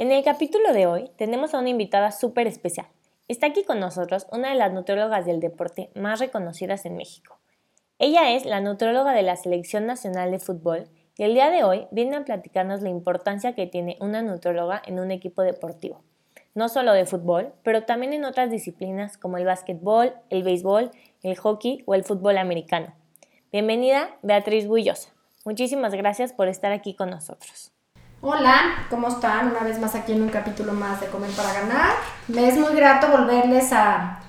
En el capítulo de hoy tenemos a una invitada súper especial. Está aquí con nosotros una de las nutriólogas del deporte más reconocidas en México. Ella es la nutrióloga de la Selección Nacional de Fútbol y el día de hoy viene a platicarnos la importancia que tiene una nutrióloga en un equipo deportivo. No solo de fútbol, pero también en otras disciplinas como el básquetbol, el béisbol, el hockey o el fútbol americano. Bienvenida, Beatriz Bullosa. Muchísimas gracias por estar aquí con nosotros. Hola, ¿cómo están? Una vez más aquí en un capítulo más de Comer para Ganar. Me es muy grato volverles a,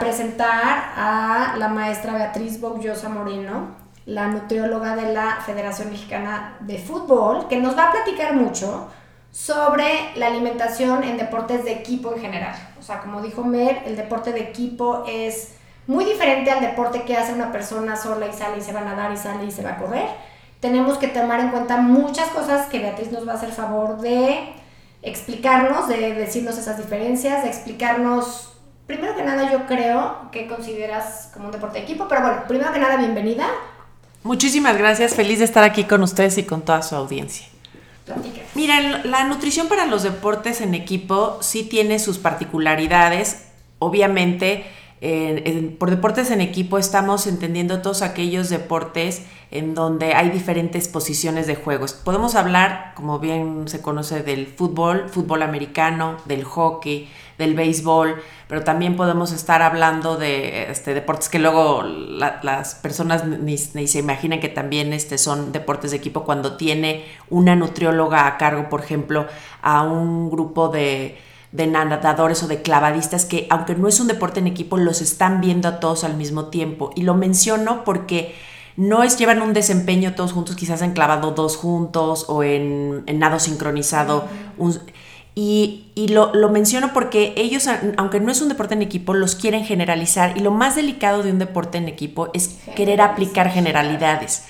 presentar a la maestra Beatriz Boullosa Moreno, la nutrióloga de la Federación Mexicana de Fútbol, que nos va a platicar mucho sobre la alimentación en deportes de equipo en general. O sea, como dijo Mer, el deporte de equipo es muy diferente al deporte que hace una persona sola y sale y se va a nadar y sale y se va a correr tenemos que tomar en cuenta muchas cosas que Beatriz nos va a hacer favor de explicarnos, de decirnos esas diferencias, de explicarnos, primero que nada yo creo que consideras como un deporte de equipo, pero bueno, primero que nada bienvenida. Muchísimas gracias, feliz de estar aquí con ustedes y con toda su audiencia. Mira, la nutrición para los deportes en equipo sí tiene sus particularidades, obviamente por deportes en equipo estamos entendiendo todos aquellos deportes en donde hay diferentes posiciones de juegos. Podemos hablar, como bien se conoce, del fútbol, fútbol americano, del hockey, del béisbol, pero también podemos estar hablando de este, deportes que luego las personas ni, se imaginan que también este, son deportes de equipo cuando tiene una nutrióloga a cargo, por ejemplo, a un grupo de de nadadores o de clavadistas que aunque no es un deporte en equipo, los están viendo a todos al mismo tiempo. Y lo menciono porque no es llevan un desempeño todos juntos, quizás en clavado dos juntos o en, nado sincronizado. y, lo, lo, menciono porque ellos, aunque no es un deporte en equipo, los quieren generalizar. Y lo más delicado de un deporte en equipo es querer aplicar generalidades.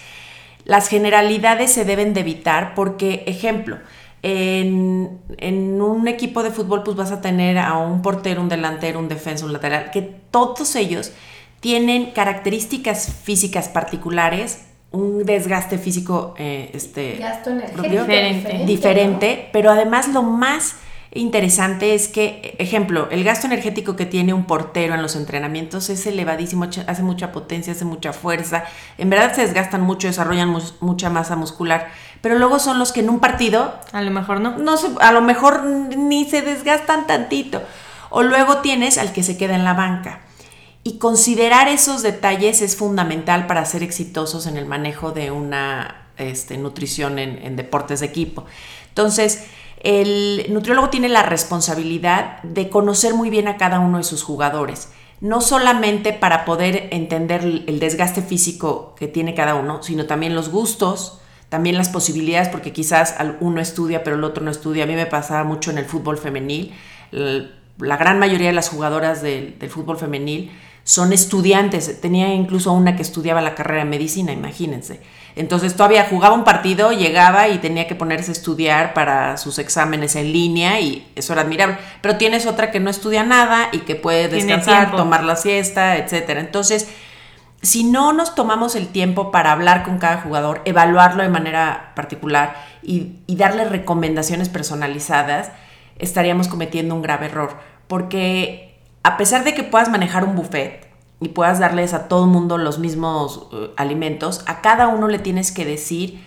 Las generalidades se deben de evitar porque, ejemplo, en, un equipo de fútbol pues vas a tener a un portero, un delantero, un defensa, un lateral, que todos ellos tienen características físicas particulares, un desgaste físico eh, este, diferente, diferente pero además lo más interesante es que, ejemplo, el gasto energético que tiene un portero en los entrenamientos es elevadísimo, hace mucha potencia, hace mucha fuerza, en verdad se desgastan mucho, desarrollan mucha masa muscular, pero luego son los que en un partido... A lo mejor no. no a lo mejor ni se desgastan tantito. O luego tienes al que se queda en la banca. Y considerar esos detalles es fundamental para ser exitosos en el manejo de una este, nutrición en, en deportes de equipo. Entonces, el nutriólogo tiene la responsabilidad de conocer muy bien a cada uno de sus jugadores, no solamente para poder entender el desgaste físico que tiene cada uno, sino también los gustos, también las posibilidades, porque quizás uno estudia pero el otro no estudia. A mí me pasaba mucho en el fútbol femenil. La gran mayoría de las jugadoras del, del fútbol femenil son estudiantes. Tenía incluso una que estudiaba la carrera de medicina, imagínense. Entonces todavía jugaba un partido, llegaba y tenía que ponerse a estudiar para sus exámenes en línea y eso era admirable. Pero tienes otra que no estudia nada y que puede descansar, tomar la siesta, etcétera. Entonces, si no nos tomamos el tiempo para hablar con cada jugador, evaluarlo de manera particular y, y darle recomendaciones personalizadas, estaríamos cometiendo un grave error. Porque a pesar de que puedas manejar un buffet, y puedas darles a todo el mundo los mismos eh, alimentos, a cada uno le tienes que decir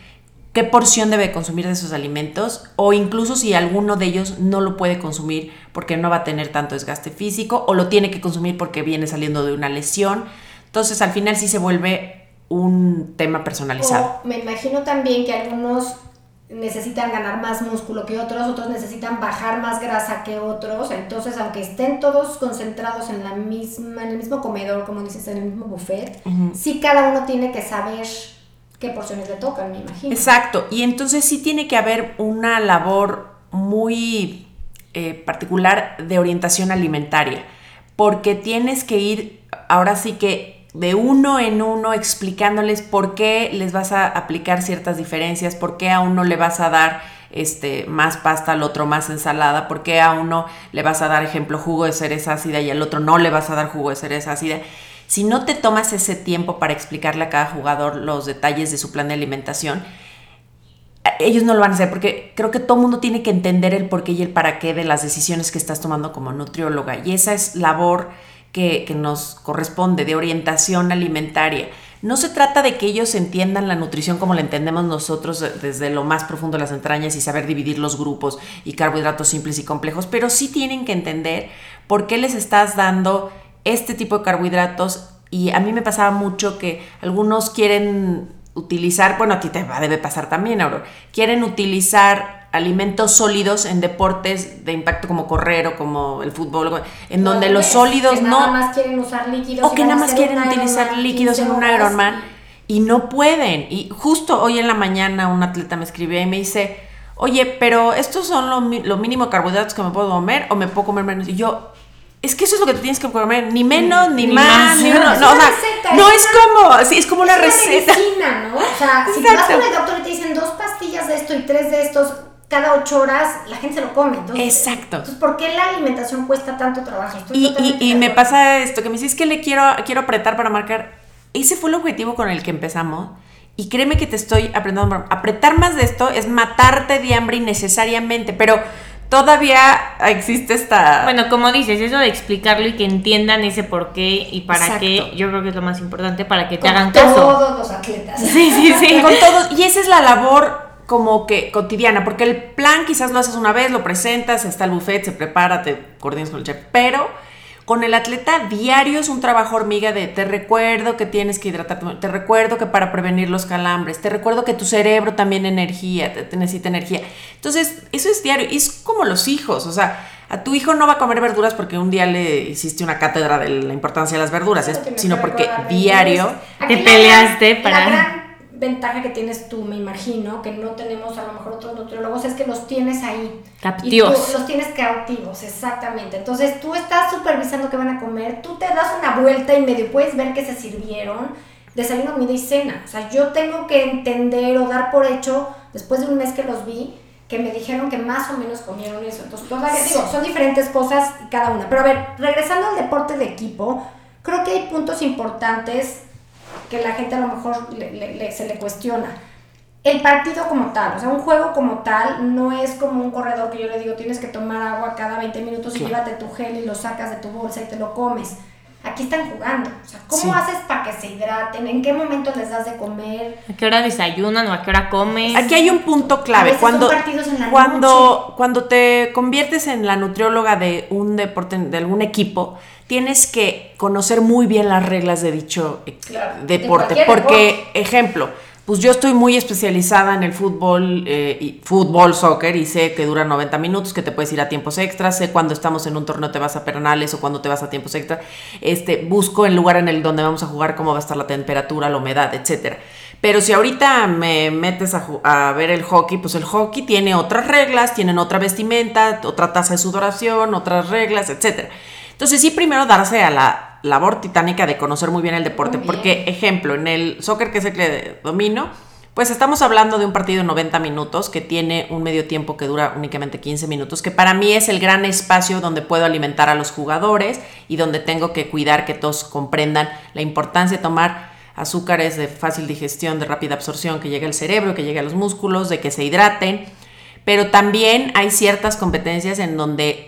qué porción debe consumir de esos alimentos o incluso si alguno de ellos no lo puede consumir porque no va a tener tanto desgaste físico o lo tiene que consumir porque viene saliendo de una lesión. Entonces al final sí se vuelve un tema personalizado. me imagino también que algunos necesitan ganar más músculo que otros, otros necesitan bajar más grasa que otros, entonces aunque estén todos concentrados en la misma, en el mismo comedor, como dices, en el mismo buffet, sí cada uno tiene que saber qué porciones le tocan, me imagino. Exacto, y entonces sí tiene que haber una labor muy eh, particular de orientación alimentaria, porque tienes que ir ahora sí que de uno en uno explicándoles por qué les vas a aplicar ciertas diferencias, por qué a uno le vas a dar este, más pasta, al otro más ensalada, por qué a uno le vas a dar, ejemplo, jugo de cereza ácida y al otro no le vas a dar jugo de cereza ácida. Si no te tomas ese tiempo para explicarle a cada jugador los detalles de su plan de alimentación, ellos no lo van a hacer porque creo que todo mundo tiene que entender el porqué y el para qué de las decisiones que estás tomando como nutrióloga. Y esa es labor que, nos corresponde de orientación alimentaria. No se trata de que ellos entiendan la nutrición como la entendemos nosotros desde lo más profundo de las entrañas y saber dividir los grupos y carbohidratos simples y complejos, pero sí tienen que entender por qué les estás dando este tipo de carbohidratos. Y a mí me pasaba mucho que algunos quieren utilizar, bueno, a ti te va, debe pasar también, Aurora, quieren utilizar alimentos sólidos en deportes de impacto como correr o como el fútbol, en donde los sólidos que no... Nada más quieren usar líquidos. O que nada más quieren utilizar líquidos en un Ironman y no pueden. Y justo hoy en la mañana un atleta me escribió y me dice, oye, pero estos son lo, lo mínimo de carbohidratos que me puedo comer o me puedo comer menos. Y yo, es que eso es lo que te tienes que comer, ni menos, ni, más, ni uno. No, o sea, no es como, sí, es como una receta. Medicina, ¿no? O sea, si te vas con el doctor y te dicen dos pastillas de esto y tres de estos cada ocho horas, la gente se lo come. Entonces, Exacto. Entonces, ¿por qué la alimentación cuesta tanto trabajo? Estoy Y, y, totalmente y me pasa esto, que me dices que le quiero, quiero apretar para marcar. Ese fue el objetivo con el que empezamos. Y créeme que te estoy aprendiendo. Apretar más de esto es matarte de hambre innecesariamente, pero todavía existe esta... Bueno, como dices, eso de explicarlo y que entiendan ese por qué y para Exacto. qué, yo creo que es lo más importante para que te Con hagan caso. todos los atletas. Sí, sí, sí. con todos. Y esa es la labor como que cotidiana, porque el plan quizás lo haces una vez, lo presentas, está el buffet, se prepara, te coordinas con el chef, pero con el atleta diario es un trabajo hormiga de te recuerdo que tienes que hidratarte, te recuerdo que para prevenir los calambres, te recuerdo que tu cerebro también energía, te, te necesita energía. Entonces, eso es diario, y es como los hijos, o sea, a tu hijo no va a comer verduras porque un día le hiciste una cátedra de la importancia de las verduras, es- sino porque diario... Te peleaste para- ventaja que tienes tú, me imagino, que no tenemos a lo mejor otros nutriólogos, es que los tienes ahí. Captivos. Y tú los tienes cautivos, exactamente. Entonces tú estás supervisando qué van a comer, tú te das una vuelta y medio puedes ver qué se sirvieron, desayuno, comida y cena. O sea, yo tengo que entender o dar por hecho, después de un mes que los vi, que me dijeron que más o menos comieron eso. Entonces, todavía, digo, son diferentes cosas cada una. Pero a ver, regresando al deporte de equipo, creo que hay puntos importantes que la gente a lo mejor le- le- le- se le cuestiona. El partido como tal, o sea, un juego como tal no es como un corredor que yo le digo tienes que tomar agua cada 20 minutos y llévate tu gel y lo sacas de tu bolsa y te lo comes. Aquí están jugando. O sea, ¿cómo Sí. haces para que se hidraten? ¿En qué momento les das de comer? ¿A qué hora desayunan o a qué hora comen? Aquí hay un punto clave. Cuando, partidos en la cuando, cuando te conviertes en la nutrióloga de un deporte, de algún equipo, tienes que conocer muy bien las reglas de dicho Claro, deporte. porque, ejemplo, pues yo estoy muy especializada en el fútbol, eh, y fútbol, soccer, y sé que dura 90 minutos, que te puedes ir a tiempos extras, sé cuando estamos en un torneo te vas a penales o cuando te vas a tiempos extras. Este, busco el lugar en el donde vamos a jugar, cómo va a estar la temperatura, la humedad, etcétera. Pero si ahorita me metes a, a ver el hockey, pues el hockey tiene otras reglas, tienen otra vestimenta, otra tasa de sudoración, otras reglas, etcétera. Entonces sí, primero darse a la labor titánica de conocer muy bien el deporte, bien. porque, ejemplo, en el soccer que es el que domino, pues estamos hablando de un partido de 90 minutos que tiene un medio tiempo que dura únicamente 15 minutos, que para mí es el gran espacio donde puedo alimentar a los jugadores y donde tengo que cuidar que todos comprendan la importancia de tomar azúcares de fácil digestión, de rápida absorción, que llegue al cerebro, que llegue a los músculos, de que se hidraten. Pero también hay ciertas competencias en donde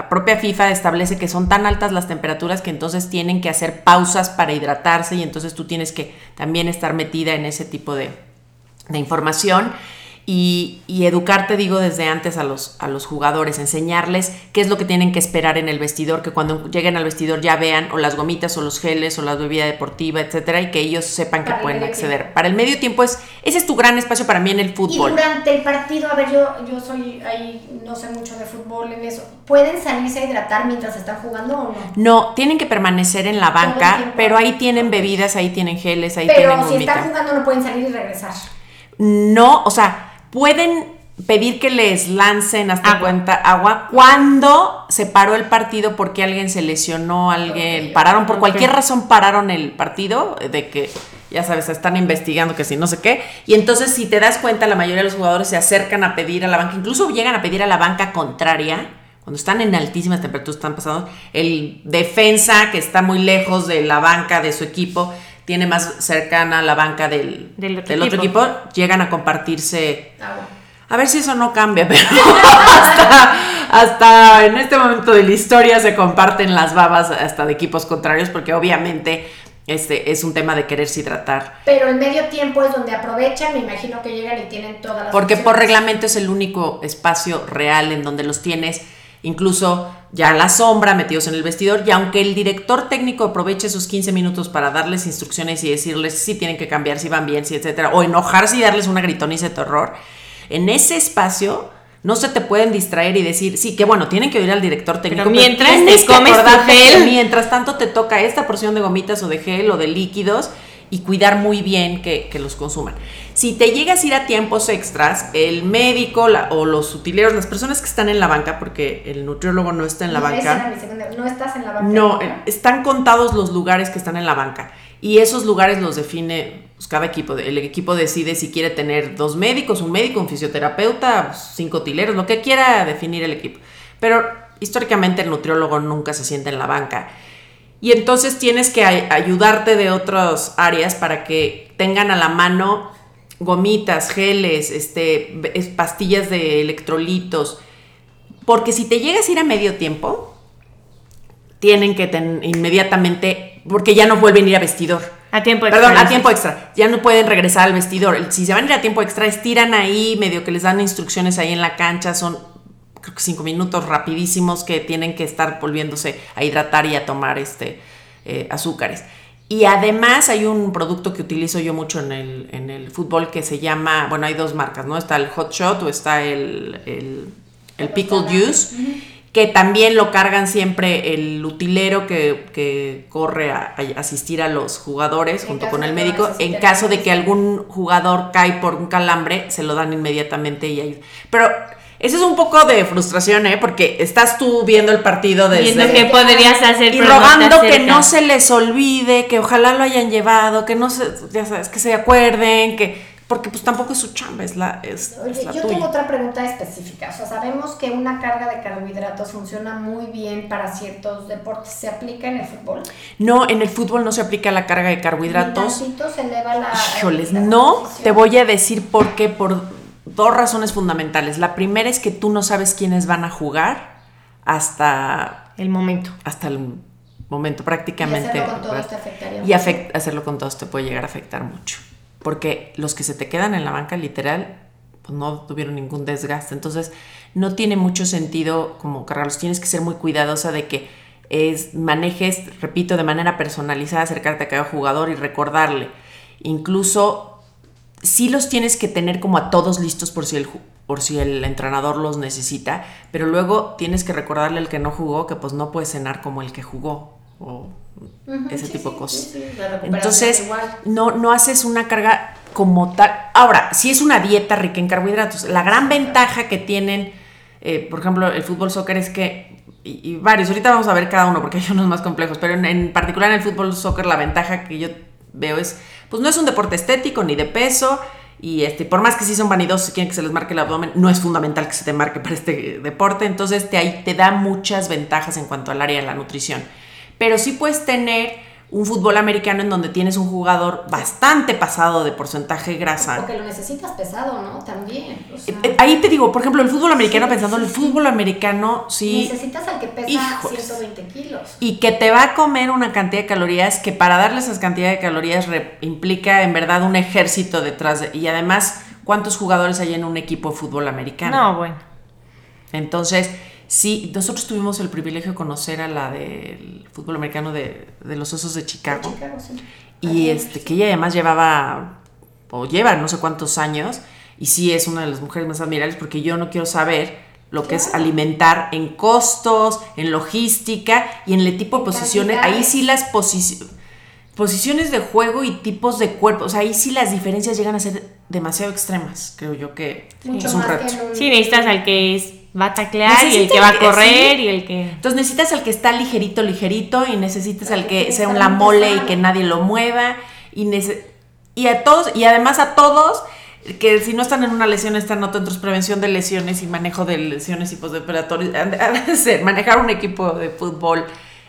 la propia FIFA establece que son tan altas las temperaturas que entonces tienen que hacer pausas para hidratarse y entonces tú tienes que también estar metida en ese tipo de, información y, y educarte, digo, desde antes a los, a los jugadores, enseñarles qué es lo que tienen que esperar en el vestidor, que cuando lleguen al vestidor ya vean o las gomitas o los geles o la bebida deportiva, etcétera, y que ellos sepan que Para pueden acceder. tiempo. Para el medio tiempo es, ese es tu gran espacio para mí en el Y fútbol. durante el partido, a ver, yo, yo soy ahí, no sé mucho de fútbol en eso. ¿Pueden salirse a hidratar mientras están jugando o no? No, tienen que permanecer en la banca, pero ahí tienen bebidas, ahí tienen geles, ahí tienen Pero si gomita. están jugando no pueden salir y regresar. No, o sea, pueden pedir que les lancen hasta Agua. cuenta agua cuando se paró el partido porque alguien se lesionó, alguien pararon por cualquier razón pararon el partido de que ya sabes, están investigando que si no sé qué. Y entonces si te das cuenta la mayoría de los jugadores se acercan a pedir a la banca, incluso llegan a pedir a la banca contraria cuando están en altísimas temperaturas están pasando el defensa que está muy lejos de la banca de su equipo tiene más cercana la banca del, Del otro del otro equipo. equipo, llegan a compartirse Agua. a ver si eso no cambia, pero hasta, hasta en este momento de la historia se comparten las babas hasta de equipos contrarios, porque obviamente este es un tema de quererse hidratar. Pero el medio tiempo es donde aprovechan, me imagino que llegan y tienen todas las Porque por reglamento es el único espacio real en donde los tienes, incluso ya a la sombra, metidos en el vestidor, y aunque el director técnico aproveche esos 15 minutos para darles instrucciones y decirles si tienen que cambiar, si van bien, si etcétera, o enojarse y darles una gritoniza de terror, en ese espacio no se te pueden distraer y decir, sí, que bueno, tienen que oír al director técnico. Pero mientras te comes tu gel. mientras tanto te toca esta porción de gomitas o de gel o de líquidos y cuidar muy bien que, que los consuman. Si te llegas a ir a tiempos extras, el médico la- o los utileros, las personas que están en la banca, porque el nutriólogo no está en la No, banca, segunda- No estás en la banca. no, eh, están contados los lugares que están en la banca y esos lugares los define pues, cada equipo. El equipo decide si quiere tener dos médicos, un médico, un fisioterapeuta, cinco utileros, lo que quiera definir el equipo. Pero históricamente el nutriólogo nunca se sienta en la banca. Y entonces tienes que ay- ayudarte de otras áreas para que tengan a la mano gomitas, geles, este, pastillas de electrolitos. Porque si te llegas a ir a medio tiempo, tienen que ten- inmediatamente, porque ya no vuelven a ir a vestidor. A tiempo extra. Perdón, a tiempo extra. Ya no pueden regresar al vestidor. Si se van a ir a tiempo extra, estiran ahí, medio que les dan instrucciones ahí en la cancha. Son, creo que cinco minutos rapidísimos que tienen que estar volviéndose a hidratar y a tomar este, eh, azúcares. Y además hay un producto que utilizo yo mucho en el, en el fútbol que se llama, bueno, hay dos marcas, ¿no? Está el Hot Shot o está el, el, el Pickle Juice que también lo cargan siempre el utilero que, que corre a, a asistir a los jugadores En junto con el médico. En caso de que algún jugador cae por un calambre, se lo dan inmediatamente y ahí. Pero eso es un poco de frustración, ¿eh? Porque estás tú viendo el partido desde... Viendo qué podrías hacer. y no rogando que no se les olvide, que ojalá lo hayan llevado, que no se, ya sabes, que se acuerden, que porque pues tampoco es su chamba, es la, es, Oye, es la yo tuya. tengo otra pregunta específica. O sea, sabemos que una carga de carbohidratos funciona muy bien para ciertos deportes. ¿Se aplica en el fútbol? No, en el fútbol no se aplica la carga de carbohidratos. Tantito se eleva la. Híjoles, la no, te voy a decir por qué, por dos razones fundamentales. La primera es que tú no sabes quiénes van a jugar hasta, El momento. hasta el momento Y prácticamente. hacerlo con todos te afectaría Y mucho. afect- hacerlo con todos te puede llegar a afectar mucho. Porque los que se te quedan en la banca literal, pues no tuvieron ningún desgaste. Entonces, no tiene mucho sentido como cargarlos. Tienes que ser muy cuidadosa de que es, manejes, repito, de manera personalizada, acercarte a cada jugador y recordarle. Incluso, sí los tienes que tener como a todos listos por si el, por si el entrenador los necesita, pero luego tienes que recordarle al que no jugó que pues no puede cenar como el que jugó. O ese sí, tipo de cosas. sí, sí, Entonces, no, no haces una carga como tal. Ahora, si es una dieta rica en carbohidratos, la gran ventaja que tienen, eh, por ejemplo, el fútbol soccer es que, y, y varios, ahorita vamos a ver cada uno porque hay unos más complejos, pero en, en particular en el fútbol soccer la ventaja que yo veo es, pues no es un deporte estético ni de peso. Y este, por más que sí son vanidosos y quieren que se les marque el abdomen, no es fundamental que se te marque para este deporte. Entonces te, ahí te da muchas ventajas en cuanto al área de la nutrición pero sí puedes tener un fútbol americano en donde tienes un jugador bastante pasado de porcentaje grasa. Porque lo necesitas pesado, ¿no? También. o sea, Eh, eh, Ahí te digo, por ejemplo, el fútbol americano, Sí, pensando en el sí, fútbol americano, sí, necesitas al que pesa Híjoles. 120 kilos. y que te va a comer una cantidad de calorías que para darle esas cantidades de calorías implica en verdad un ejército detrás de, y además cuántos jugadores hay en un equipo de fútbol americano. No, bueno. Entonces, sí, nosotros tuvimos el privilegio de conocer a la del fútbol americano de, de los Osos de Chicago. Chicago, sí. Y este, es. que ella además llevaba, o lleva no sé cuántos años, y sí es una de las mujeres más admirables porque yo no quiero saber lo que es alimentar en costos, en logística y en el tipo de posiciones. Ahí sí las posiciones, posiciones de juego y tipos de cuerpo. O sea, ahí sí las diferencias llegan a ser demasiado extremas. Creo yo que Mucho es un más reto. un- Sí, necesitas al que es- va a taclear y el que va a correr sí. y el que... Entonces necesitas al que está ligerito, ligerito, y necesitas Al que sea un la mole y que nadie lo mueva. Y, nece- y a todos, y además a todos, que si no están en una lesión, están entonces prevención de lesiones y manejo de lesiones y postoperatorios. Manejar un equipo de fútbol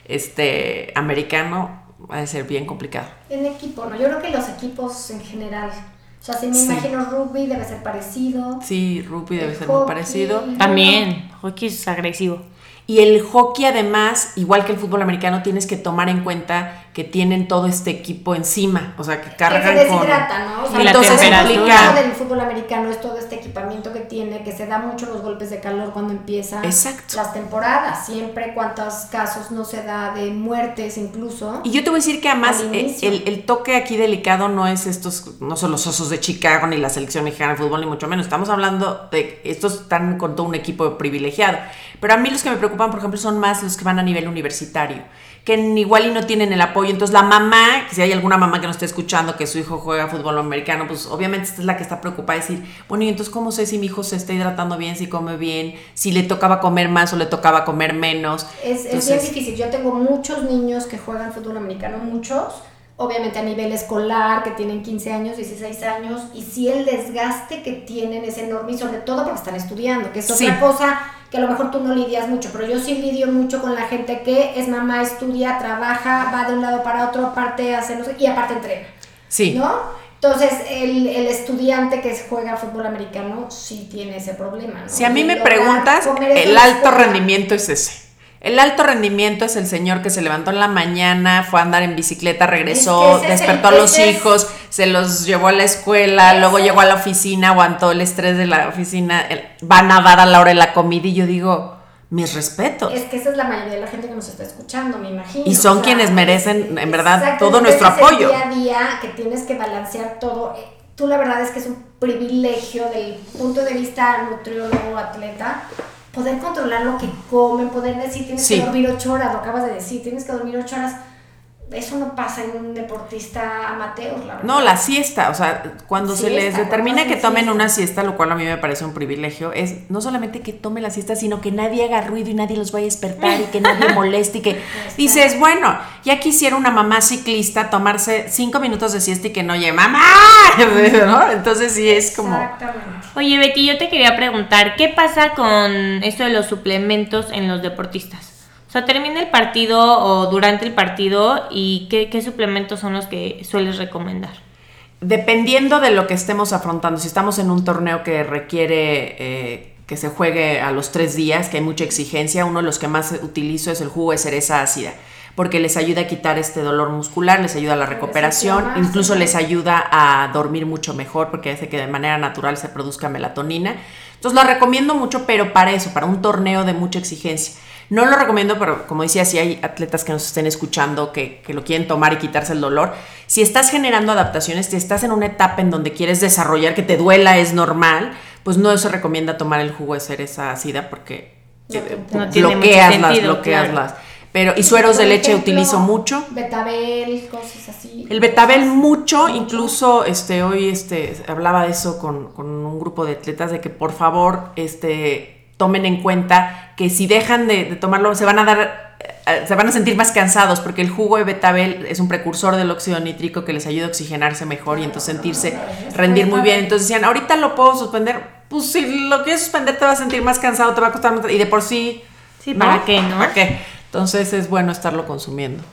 este americano va a ser bien complicado. En equipo, ¿no? Yo creo que los equipos en general. O sea, si me Sí. imagino rugby debe ser parecido. Sí, rugby debe El ser muy parecido. También, hockey es agresivo. Y el hockey además, igual que el fútbol americano, tienes que tomar en cuenta que tienen todo este equipo encima, o sea, que Que cargan con... deshidrata, ¿no? O sea, Y la entonces temperatura. el problema del fútbol americano es todo este equipamiento que tiene, que se da mucho los golpes de calor cuando empiezan Exacto. las temporadas. Siempre cuántos casos no se da de muertes incluso. Y yo te voy a decir que además el, el toque aquí delicado no es estos, no son los osos de Chicago ni la selección mexicana de fútbol, ni mucho menos. Estamos hablando de estos están con todo un equipo privilegiado. Pero a mí los que me preocupan, por ejemplo, son más los que van a nivel universitario, que igual y no tienen el apoyo. Entonces la mamá, que si hay alguna mamá que nos esté escuchando que su hijo juega fútbol americano, pues obviamente esta es la que está preocupada de decir, bueno, y entonces cómo sé si mi hijo se está hidratando bien, si come bien, si le tocaba comer más o le tocaba comer menos. Es, es bien difícil. Yo tengo muchos niños que juegan fútbol americano, muchos, obviamente a nivel escolar, que tienen 15 años, 16 años, y sí el desgaste que tienen es enorme, y sobre todo porque están estudiando, que es Sí. otra cosa que a lo mejor tú no lidias mucho, pero yo sí lidio mucho con la gente que es mamá, estudia, trabaja, va de un lado para otro, aparte hace no sé, y aparte entrena, Sí. ¿no? Entonces, el, el estudiante que juega fútbol americano sí tiene ese problema, ¿no? Si a mí me preguntas, el alto escuela. rendimiento es ese. El alto rendimiento es el señor que se levantó en la mañana, fue a andar en bicicleta, regresó, Es que despertó a los hijos, se los llevó a la escuela, luego llegó a la oficina, aguantó el estrés de la oficina, el- van a dar a la hora de la comida y yo digo, mis respetos. Es que esa es la mayoría de la gente que nos está escuchando, me imagino. Y son quienes merecen, en verdad, todo nuestro apoyo. día a día que tienes que balancear todo. Tú la verdad es que es un privilegio del punto de vista nutriólogo, atleta, poder controlar lo que comen, poder decir tienes Sí. que dormir ocho horas, lo acabas de decir, tienes que dormir ocho horas. Eso no pasa en un deportista amateur, la verdad. No, la siesta, o sea, cuando se les determina ¿cómo que tomen siesta? una siesta, lo cual a mí me parece un privilegio, es no solamente que tomen la siesta, sino que nadie haga ruido y nadie los vaya a despertar y que nadie moleste y que dices, bueno, ya quisiera una mamá ciclista tomarse cinco minutos de siesta y que no oye, mamá, ¿no? Entonces sí es como... Exactamente. Oye, Betty, yo te quería preguntar, ¿qué pasa con esto de los suplementos en los deportistas? O sea, termina el partido o durante el partido y ¿qué, qué suplementos son los que sueles recomendar? Dependiendo de lo que estemos afrontando, si estamos en un torneo que requiere eh, que se juegue a los tres días, que hay mucha exigencia, uno de los que más utilizo es el jugo de cereza ácida, porque les ayuda a quitar este dolor muscular, les ayuda a la recuperación, incluso les ayuda a dormir mucho mejor, porque hace que de manera natural se produzca melatonina. Entonces lo recomiendo mucho, pero para eso, para un torneo de mucha exigencia. No lo recomiendo, pero como decía, si hay atletas que nos estén escuchando que, que lo quieren tomar y quitarse el dolor, si estás generando adaptaciones, si estás en una etapa en donde quieres desarrollar, que te duela, es normal, pues no se recomienda tomar el jugo de cereza ácida porque No, mucho bloqueas las, sentido, bloqueas claro. las. Pero, y sueros de leche ejemplo, utilizo mucho. Betabel, cosas así. El betabel Cosas- mucho, incluso este, hoy este, hablaba de eso con, con un grupo de atletas, de que por favor este, tomen en cuenta que si dejan de, de tomarlo se van a dar, eh, se van a sentir más cansados porque el jugo de betabel es un precursor del óxido nítrico que les ayuda a oxigenarse mejor y entonces sentirse, rendir muy bien. Entonces decían, ahorita lo puedo suspender, pues si lo quieres suspender te vas a sentir más cansado, te va a costar más, y de por sí... Sí, ¿para qué, no? ¿Para qué? Entonces es bueno estarlo consumiendo.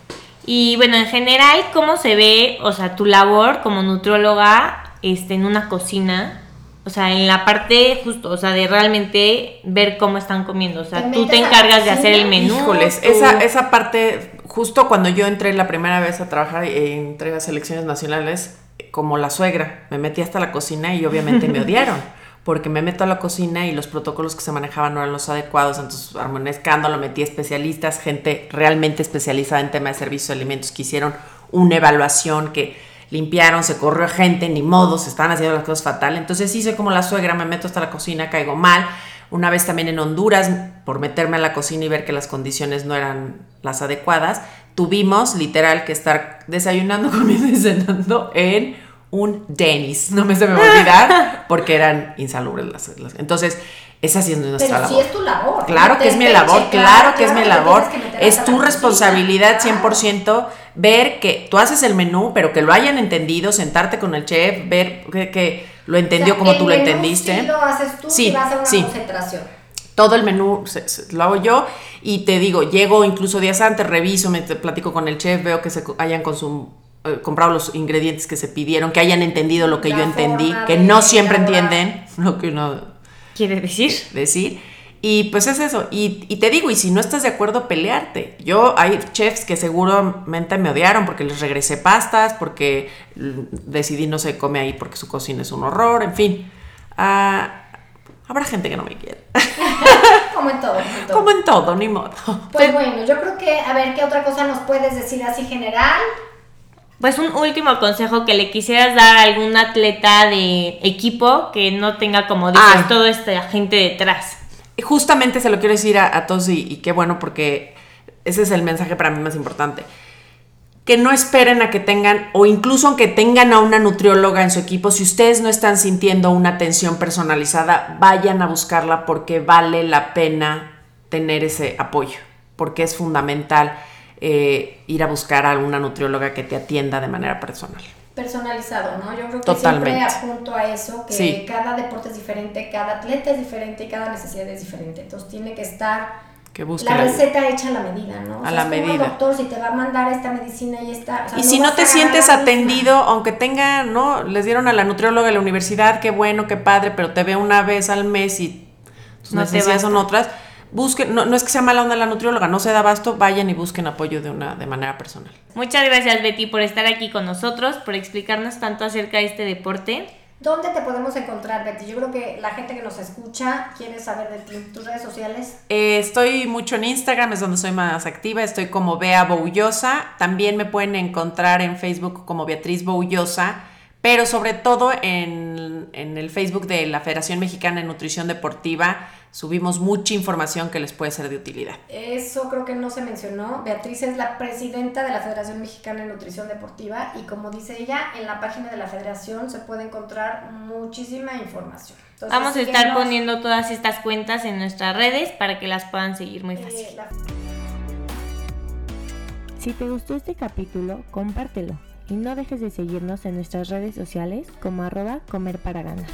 Y bueno, en general, ¿cómo se ve, o sea, tu labor como nutrióloga este, en una cocina? O sea, en la parte justo, o sea, de realmente ver cómo están comiendo. O sea, ¿Te tú te encargas de hacer el menú. Híjoles, tú- esa, esa parte, justo cuando yo entré la primera vez a trabajar en entrega de selecciones nacionales, como la suegra, me metí hasta la cocina y obviamente me odiaron, porque me meto a la cocina y los protocolos que se manejaban no eran los adecuados, entonces armé un escándalo, metí especialistas, gente realmente especializada en tema de servicios de alimentos que hicieron una evaluación que limpiaron, se corrió gente, ni modo, se estaban haciendo las cosas fatal. Entonces hice como la suegra, me meto hasta la cocina, caigo mal. Una vez también en Honduras, por meterme a la cocina y ver que las condiciones no eran las adecuadas, tuvimos literal que estar desayunando, comiendo y cenando en un Denny's. No me se me va a olvidar porque eran insalubres las, las- Entonces, esa sí es nuestra Pero labor. sí es tu labor. Claro que es mi labor, checar, claro que es mi labor. que Es tu cocina, responsabilidad claro. 100% ver que tú haces el menú, pero que lo hayan entendido, sentarte con el chef, ver que, que lo entendió O sea, como el tú lo entendiste. Sí lo haces tú Sí, y vas a una sí. concentración. Todo el menú se- se- lo hago yo y te digo, llego incluso días antes, reviso, me platico con el chef, veo que se hayan consum- eh, comprado los ingredientes que se pidieron, que hayan entendido lo que La yo entendí, que no siempre elaborar. entienden lo que uno ¿Quiere decir? decir. Y pues es eso. Y, y te digo, y si no estás de acuerdo, pelearte. Yo, hay chefs que seguramente me odiaron porque les regresé pastas, porque decidí no se come ahí porque su cocina es un horror, en fin. Ah, habrá gente que no me quiere. Como en todo. como en todo. Como en todo, ni modo. Pues bueno, yo creo que, a ver, ¿qué otra cosa nos puedes decir así general? Pues un último consejo que le quisieras dar a algún atleta de equipo que no tenga, como dices, Ay. toda esta gente detrás. Justamente se lo quiero decir a, a todos y, y qué bueno porque ese es el mensaje para mí más importante. Que no esperen a que tengan, o incluso aunque tengan a una nutrióloga en su equipo, si ustedes no están sintiendo una atención personalizada, vayan a buscarla porque vale la pena tener ese apoyo, porque es fundamental eh, ir a buscar a una nutrióloga que te atienda de manera personal. Personalizado, ¿no? Yo creo que Totalmente. siempre apunto a eso, que Sí. cada deporte es diferente, cada atleta es diferente y cada necesidad es diferente. Entonces tiene que estar Que la receta hecha a la medida, ¿no? O A sea, la es como el medida. doctor si te va a mandar esta medicina y esta... o sea, Y si no te sientes misma. atendido, aunque tenga, ¿no? Les dieron a la nutrióloga de la universidad, qué bueno, qué padre, pero te ve una vez al mes y tus No necesidades son otras. Busquen, no, no es que sea mala onda la nutrióloga, no se da abasto, vayan y busquen apoyo de una de manera personal. Muchas gracias Betty por estar aquí con nosotros, por explicarnos tanto acerca de este deporte. ¿Dónde te podemos encontrar, Betty? Yo creo que la gente que nos escucha quiere saber de ti. ¿Tus redes sociales? Eh, estoy mucho en Instagram, es donde soy más activa, estoy como Bea Boullosa, también me pueden encontrar en Facebook como Beatriz Boullosa, pero sobre todo en, en el Facebook de la Federación Mexicana de Nutrición Deportiva subimos mucha información que les puede ser de utilidad. Eso creo que no se mencionó. Beatriz es la presidenta de la Federación Mexicana de Nutrición Deportiva y como dice ella, en la página de la federación se puede encontrar muchísima información. Entonces, Vamos a estar síguenos, poniendo todas estas cuentas en nuestras redes para que las puedan seguir muy fácil. eh, la- Si te gustó este capítulo, compártelo y no dejes de seguirnos en nuestras redes sociales como arroba comer para ganar.